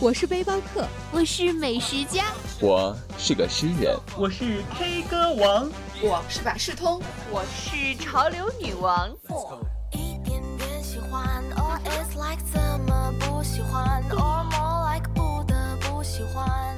我是背包客，我是美食家，我是个诗人，我是 K 歌王，我是百事通，我是潮流女王。一点点喜欢，or it's like 怎么不喜欢，or more like 不得不喜欢。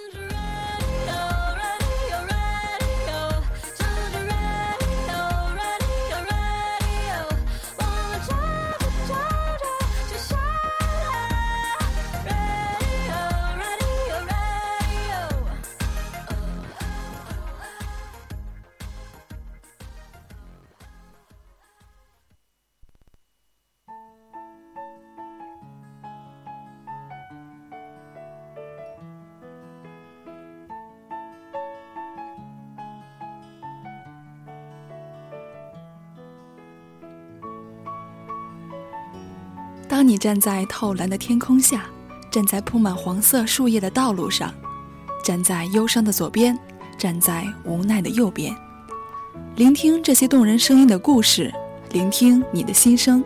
当你站在透蓝的天空下，站在铺满黄色树叶的道路上，站在忧伤的左边，站在无奈的右边，聆听这些动人声音的故事，聆听你的心声。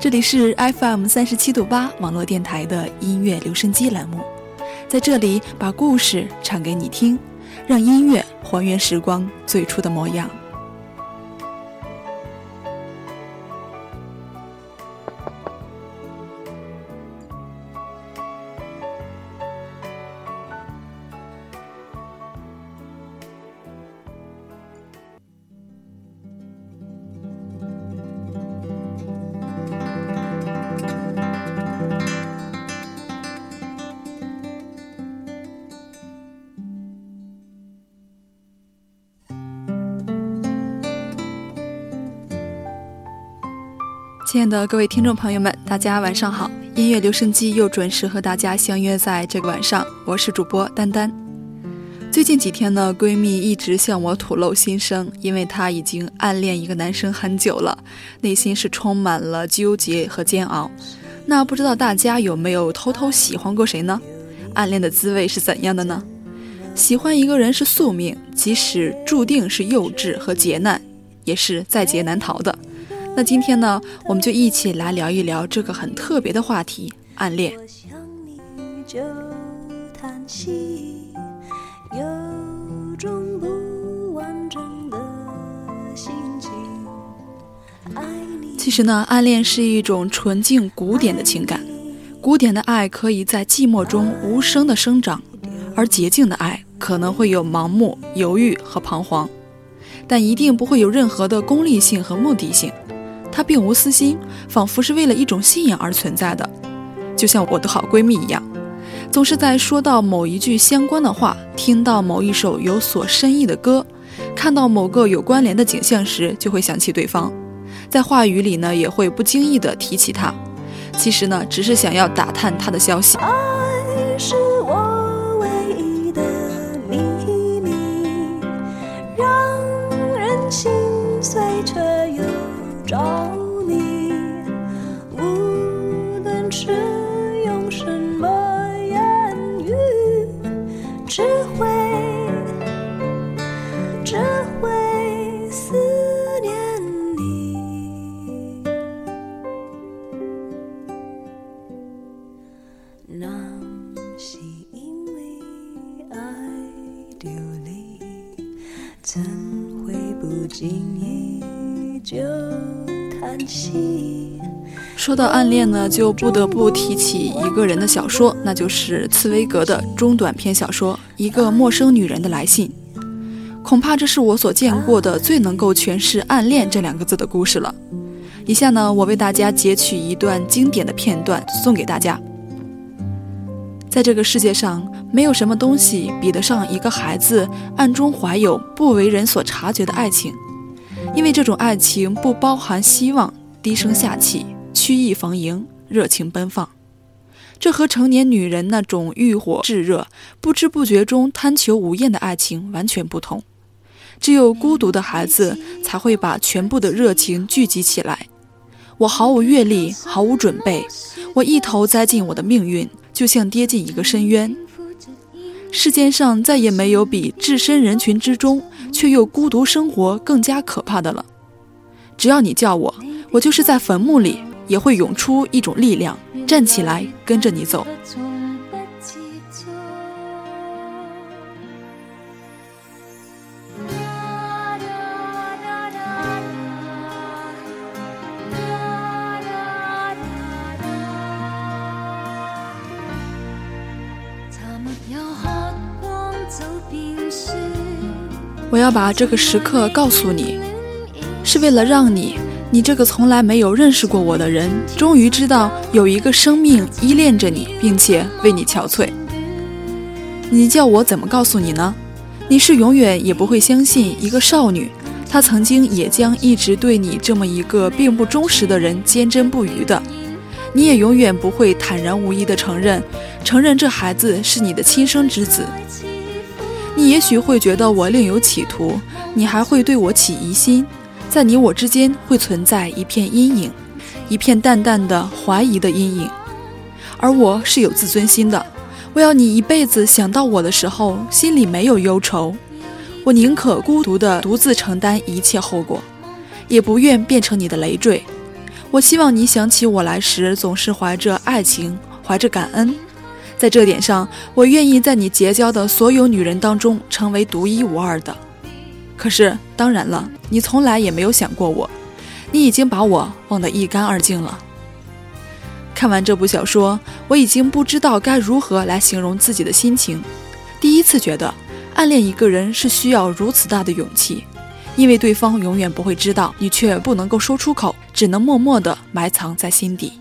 这里是 FM 三十七度八网络电台的音乐留声机栏目，在这里把故事唱给你听，让音乐还原时光最初的模样。亲爱的各位听众朋友们，大家晚上好！音乐留声机又准时和大家相约在这个晚上，我是主播丹丹。最近几天呢，闺蜜一直向我吐露心声，因为她已经暗恋一个男生很久了，内心是充满了纠结和煎熬。那不知道大家有没有偷偷喜欢过谁呢？暗恋的滋味是怎样的呢？喜欢一个人是宿命，即使注定是幼稚和劫难，也是在劫难逃的。那今天呢，我们就一起来聊一聊这个很特别的话题——暗恋。其实呢，暗恋是一种纯净古典的情感。古典的爱可以在寂寞中无声的生长，而洁净的爱可能会有盲目、犹豫和彷徨，但一定不会有任何的功利性和目的性。它并无私心，仿佛是为了一种信仰而存在的，就像我的好闺蜜一样，总是在说到某一句相关的话，听到某一首有所深意的歌，看到某个有关联的景象时，就会想起对方，在话语里呢，也会不经意的提起他，其实呢，只是想要打探他的消息。着迷，到暗恋呢，就不得不提起一个人的小说，那就是茨威格的中短篇小说《一个陌生女人的来信》。恐怕这是我所见过的最能够诠释“暗恋”这两个字的故事了。以下呢，我为大家截取一段经典的片段送给大家。在这个世界上，没有什么东西比得上一个孩子暗中怀有不为人所察觉的爱情，因为这种爱情不包含希望、低声下气、曲意逢迎、热情奔放。这和成年女人那种欲火炙热、不知不觉中贪求无厌的爱情完全不同。只有孤独的孩子才会把全部的热情聚集起来。我毫无阅历，毫无准备，我一头栽进我的命运，就像跌进一个深渊。世间上再也没有比置身人群之中却又孤独生活更加可怕的了。只要你叫我，我就是在坟墓里也会涌出一种力量，站起来跟着你走。我要把这个时刻告诉你，是为了让你，你这个从来没有认识过我的人，终于知道有一个生命依恋着你，并且为你憔悴。你叫我怎么告诉你呢？你是永远也不会相信一个少女，她曾经也将一直对你这么一个并不忠实的人坚贞不渝的。你也永远不会坦然无疑地承认，承认这孩子是你的亲生之子。你也许会觉得我另有企图，你还会对我起疑心，在你我之间会存在一片阴影，一片淡淡的怀疑的阴影。而我是有自尊心的，我要你一辈子想到我的时候，心里没有忧愁。我宁可孤独的独自承担一切后果，也不愿变成你的累赘。我希望你想起我来时，总是怀着爱情，怀着感恩。在这点上，我愿意在你结交的所有女人当中成为独一无二的。可是，当然了，你从来也没有想过我，你已经把我忘得一干二净了。看完这部小说，我已经不知道该如何来形容自己的心情。第一次觉得，暗恋一个人是需要如此大的勇气，因为对方永远不会知道，你却不能够说出口，只能默默地埋藏在心底。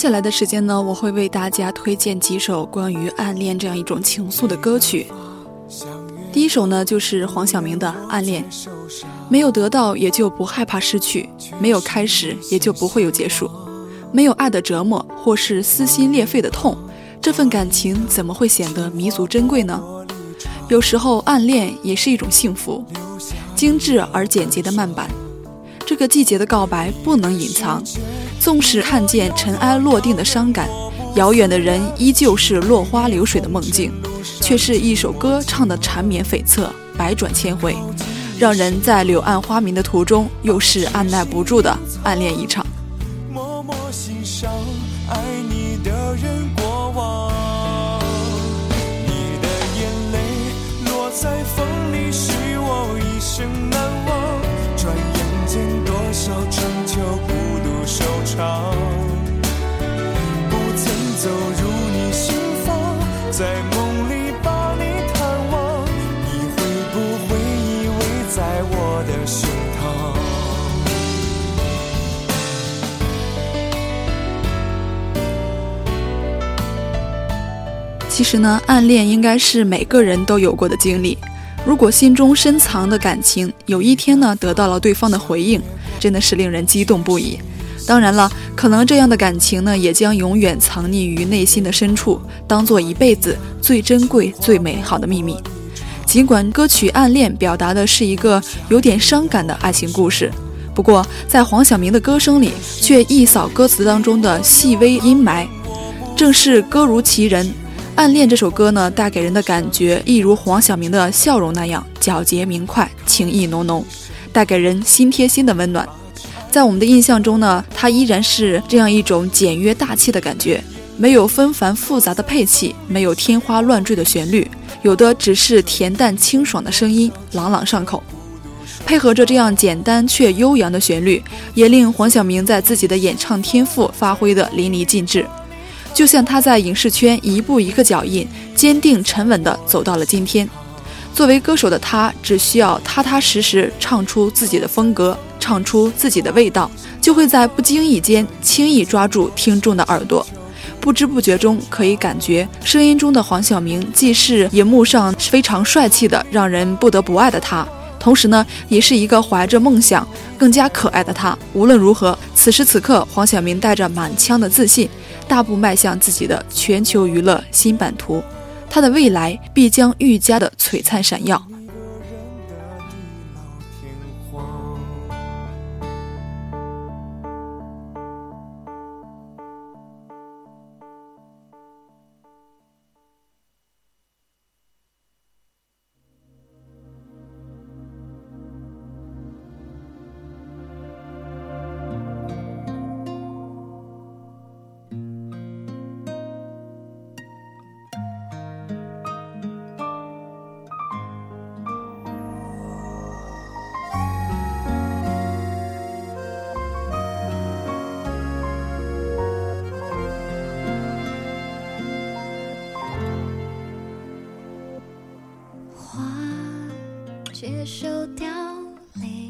下来的时间呢，我会为大家推荐几首关于暗恋这样一种情愫的歌曲。第一首呢，就是黄晓明的《暗恋》，没有得到也就不害怕失去，没有开始也就不会有结束，没有爱的折磨或是撕心裂肺的痛，这份感情怎么会显得弥足珍贵呢？有时候暗恋也是一种幸福，精致而简洁的慢板。这个季节的告白不能隐藏，纵使看见尘埃落定的伤感，遥远的人依旧是落花流水的梦境。却是一首歌唱的缠绵悱恻，百转千回，让人在柳暗花明的途中，又是按耐不住的暗恋一场。默默欣赏爱你的人过往，你的眼泪落在风里，使我一生难。少春秋孤独收场，不曾走入你心房，在梦里把你探望，你会不会依偎在我的胸膛。其实呢，暗恋应该是每个人都有过的经历。如果心中深藏的感情有一天呢得到了对方的回应，真的是令人激动不已。当然了，可能这样的感情呢也将永远藏匿于内心的深处，当做一辈子最珍贵、最美好的秘密。尽管歌曲《暗恋》表达的是一个有点伤感的爱情故事，不过在黄晓明的歌声里却一扫歌词当中的细微阴霾，正是歌如其人。《暗恋》这首歌呢，带给人的感觉一如黄晓明的笑容那样皎洁明快，情意浓浓，带给人心贴心的温暖。在我们的印象中呢，它依然是这样一种简约大气的感觉，没有纷繁复杂的配器，没有天花乱坠的旋律，有的只是恬淡清爽的声音，朗朗上口。配合着这样简单却悠扬的旋律，也令黄晓明在自己的演唱天赋发挥得淋漓尽致。就像他在影视圈一步一个脚印，坚定沉稳地走到了今天。作为歌手的他，只需要踏踏实实唱出自己的风格，唱出自己的味道，就会在不经意间轻易抓住听众的耳朵。不知不觉中，可以感觉声音中的黄晓明既是荧幕上非常帅气的、让人不得不爱的他，同时呢，也是一个怀着梦想、更加可爱的他。无论如何，此时此刻，黄晓明带着满腔的自信。大步迈向自己的全球娱乐新版图，他的未来必将愈加的璀璨闪耀。接受凋零，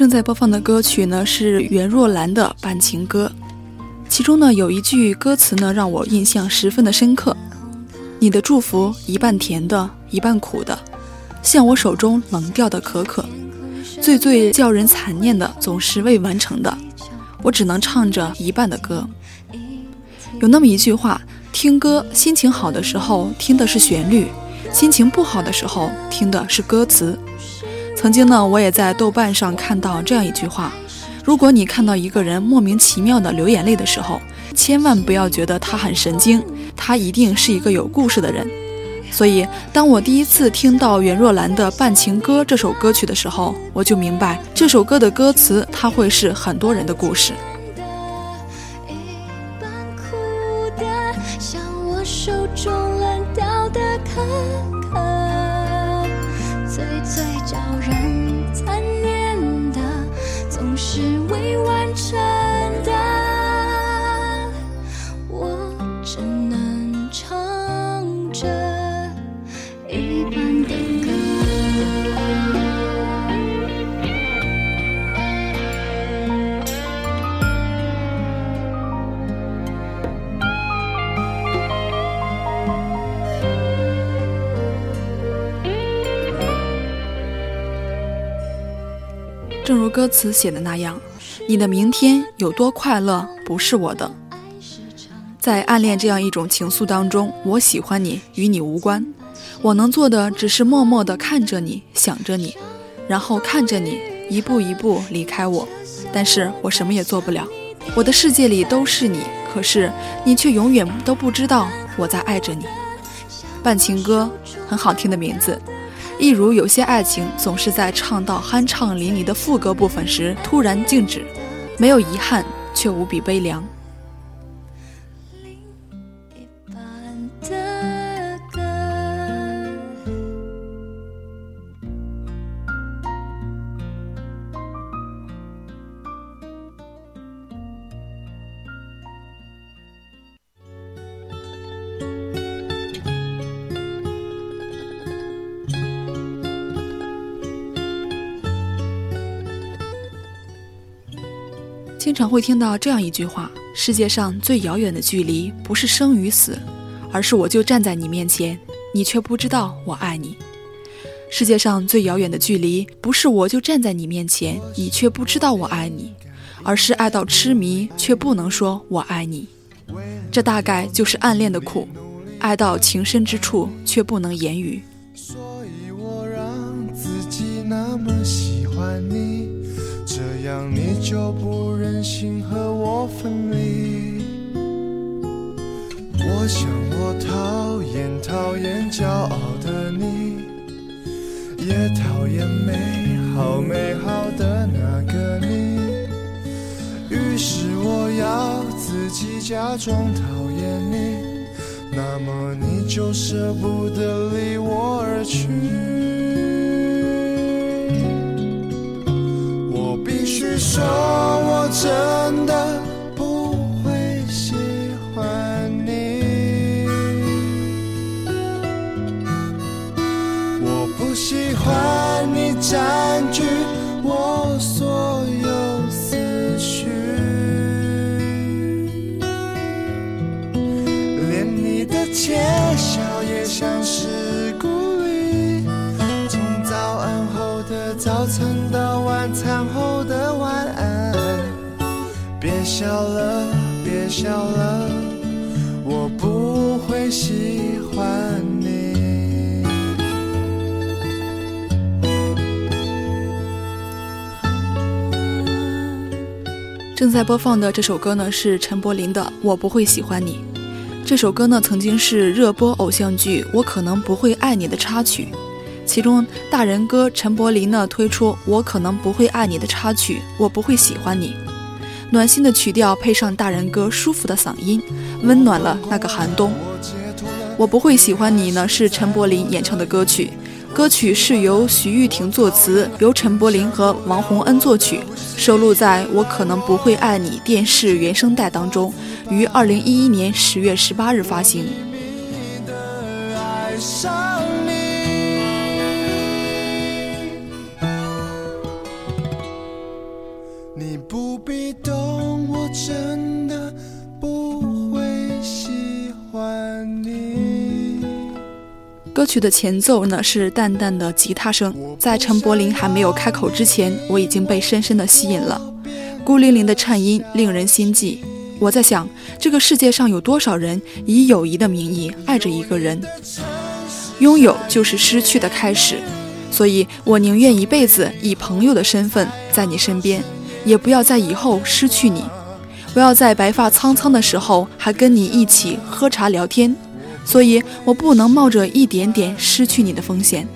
正在播放的歌曲呢是袁若兰的《半情歌》，其中呢有一句歌词呢让我印象十分的深刻：“你的祝福一半甜的，一半苦的，像我手中冷掉的可可，最最叫人残念的总是未完成的，我只能唱着一半的歌。”有那么一句话：听歌心情好的时候听的是旋律，心情不好的时候听的是歌词。曾经呢，我也在豆瓣上看到这样一句话：如果你看到一个人莫名其妙的流眼泪的时候，千万不要觉得他很神经，他一定是一个有故事的人。所以，当我第一次听到袁若兰的《半情歌》这首歌曲的时候，我就明白这首歌的歌词，它会是很多人的故事。正如歌词写的那样，你的明天有多快乐不是我的。在暗恋这样一种情愫当中，我喜欢你与你无关，我能做的只是默默地看着你，想着你，然后看着你一步一步离开我。但是我什么也做不了，我的世界里都是你，可是你却永远都不知道我在爱着你。半情歌，很好听的名字。一如有些爱情总是在唱到酣畅淋漓的副歌部分时突然静止，没有遗憾，却无比悲凉。经常会听到这样一句话：世界上最遥远的距离，不是生与死，而是我就站在你面前，你却不知道我爱你。世界上最遥远的距离，不是我就站在你面前，你却不知道我爱你，而是爱到痴迷，却不能说我爱你。这大概就是暗恋的苦，爱到情深之处，却不能言语。所以我让自己那么喜欢你，这样你就不忍心和我分离。我想我讨厌讨厌骄傲的你，也讨厌美好美好的那个你。于是我要自己假装讨厌你。那么你就舍不得离我而去。说，我真的不会喜欢你。我不喜欢你占据我所有思绪。连你的窃笑笑了，别笑了，我不会喜欢你。正在播放的这首歌呢，是陈柏霖的《我不会喜欢你》。这首歌呢，曾经是热播偶像剧《我可能不会爱你》的插曲。其中，大人哥陈柏霖呢推出《我可能不会爱你》的插曲《我不会喜欢你》，暖心的曲调配上大人哥舒服的嗓音，温暖了那个寒冬。我不会喜欢你呢，是陈柏霖演唱的歌曲。歌曲是由徐玉婷作词，由陈柏霖和王洪恩作曲，收录在《我可能不会爱你》电视原声带当中，于二零一一年十月十八日发行。不必懂，我真的不会喜欢你。歌曲的前奏呢是淡淡的吉他声，在陈柏霖还没有开口之前，我已经被深深的吸引了。孤零零的颤音令人心悸。我在想，这个世界上有多少人以友谊的名义爱着一个人？拥有就是失去的开始，所以我宁愿一辈子以朋友的身份在你身边，也不要在以后失去你。不要在白发苍苍的时候还跟你一起喝茶聊天。所以我不能冒着一点点失去你的风险，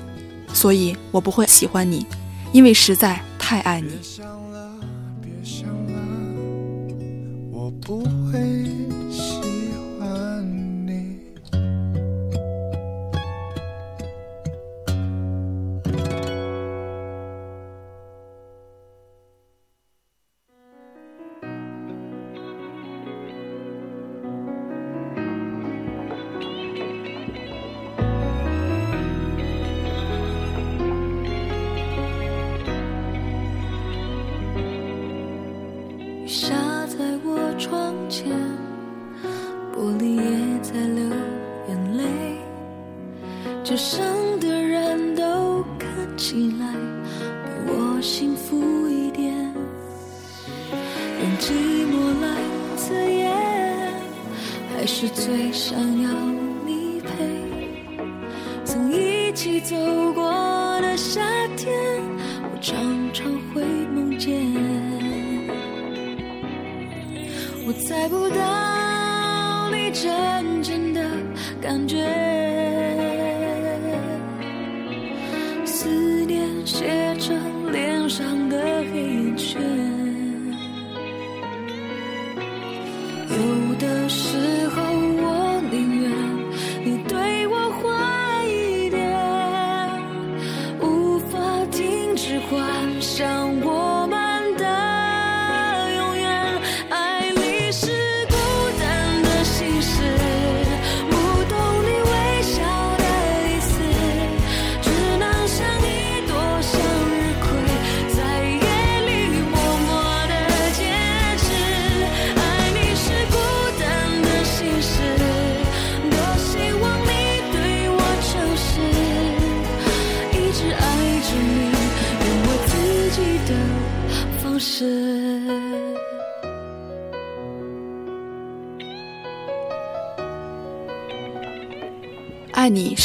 所以我不会喜欢你，因为实在太爱你。想了，别想了我不会。还是最想要你陪。曾一起走过的夏天，我常常会梦见。我猜不到你真正的感觉。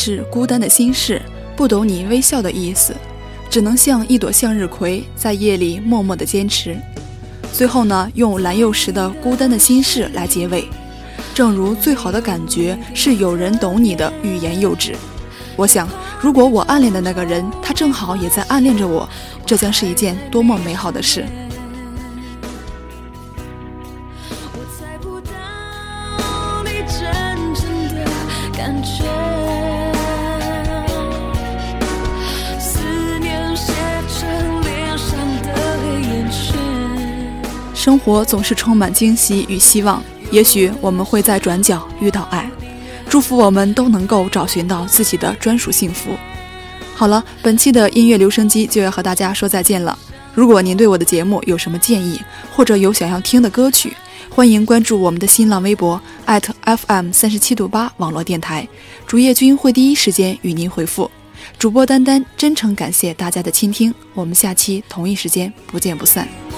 是孤单的心事，不懂你微笑的意思，只能像一朵向日葵，在夜里默默的坚持。最后呢，用蓝又时的《孤单的心事》来结尾。正如最好的感觉是有人懂你的欲言又止。我想，如果我暗恋的那个人，他正好也在暗恋着我，这将是一件多么美好的事。活总是充满惊喜与希望，也许我们会在转角遇到爱。祝福我们都能够找寻到自己的专属幸福。好了，本期的音乐留声机就要和大家说再见了。如果您对我的节目有什么建议，或者有想要听的歌曲，欢迎关注我们的新浪微博 @FM 三十七度八网络电台，主页君会第一时间与您回复。主播丹丹真诚感谢大家的倾听，我们下期同一时间不见不散。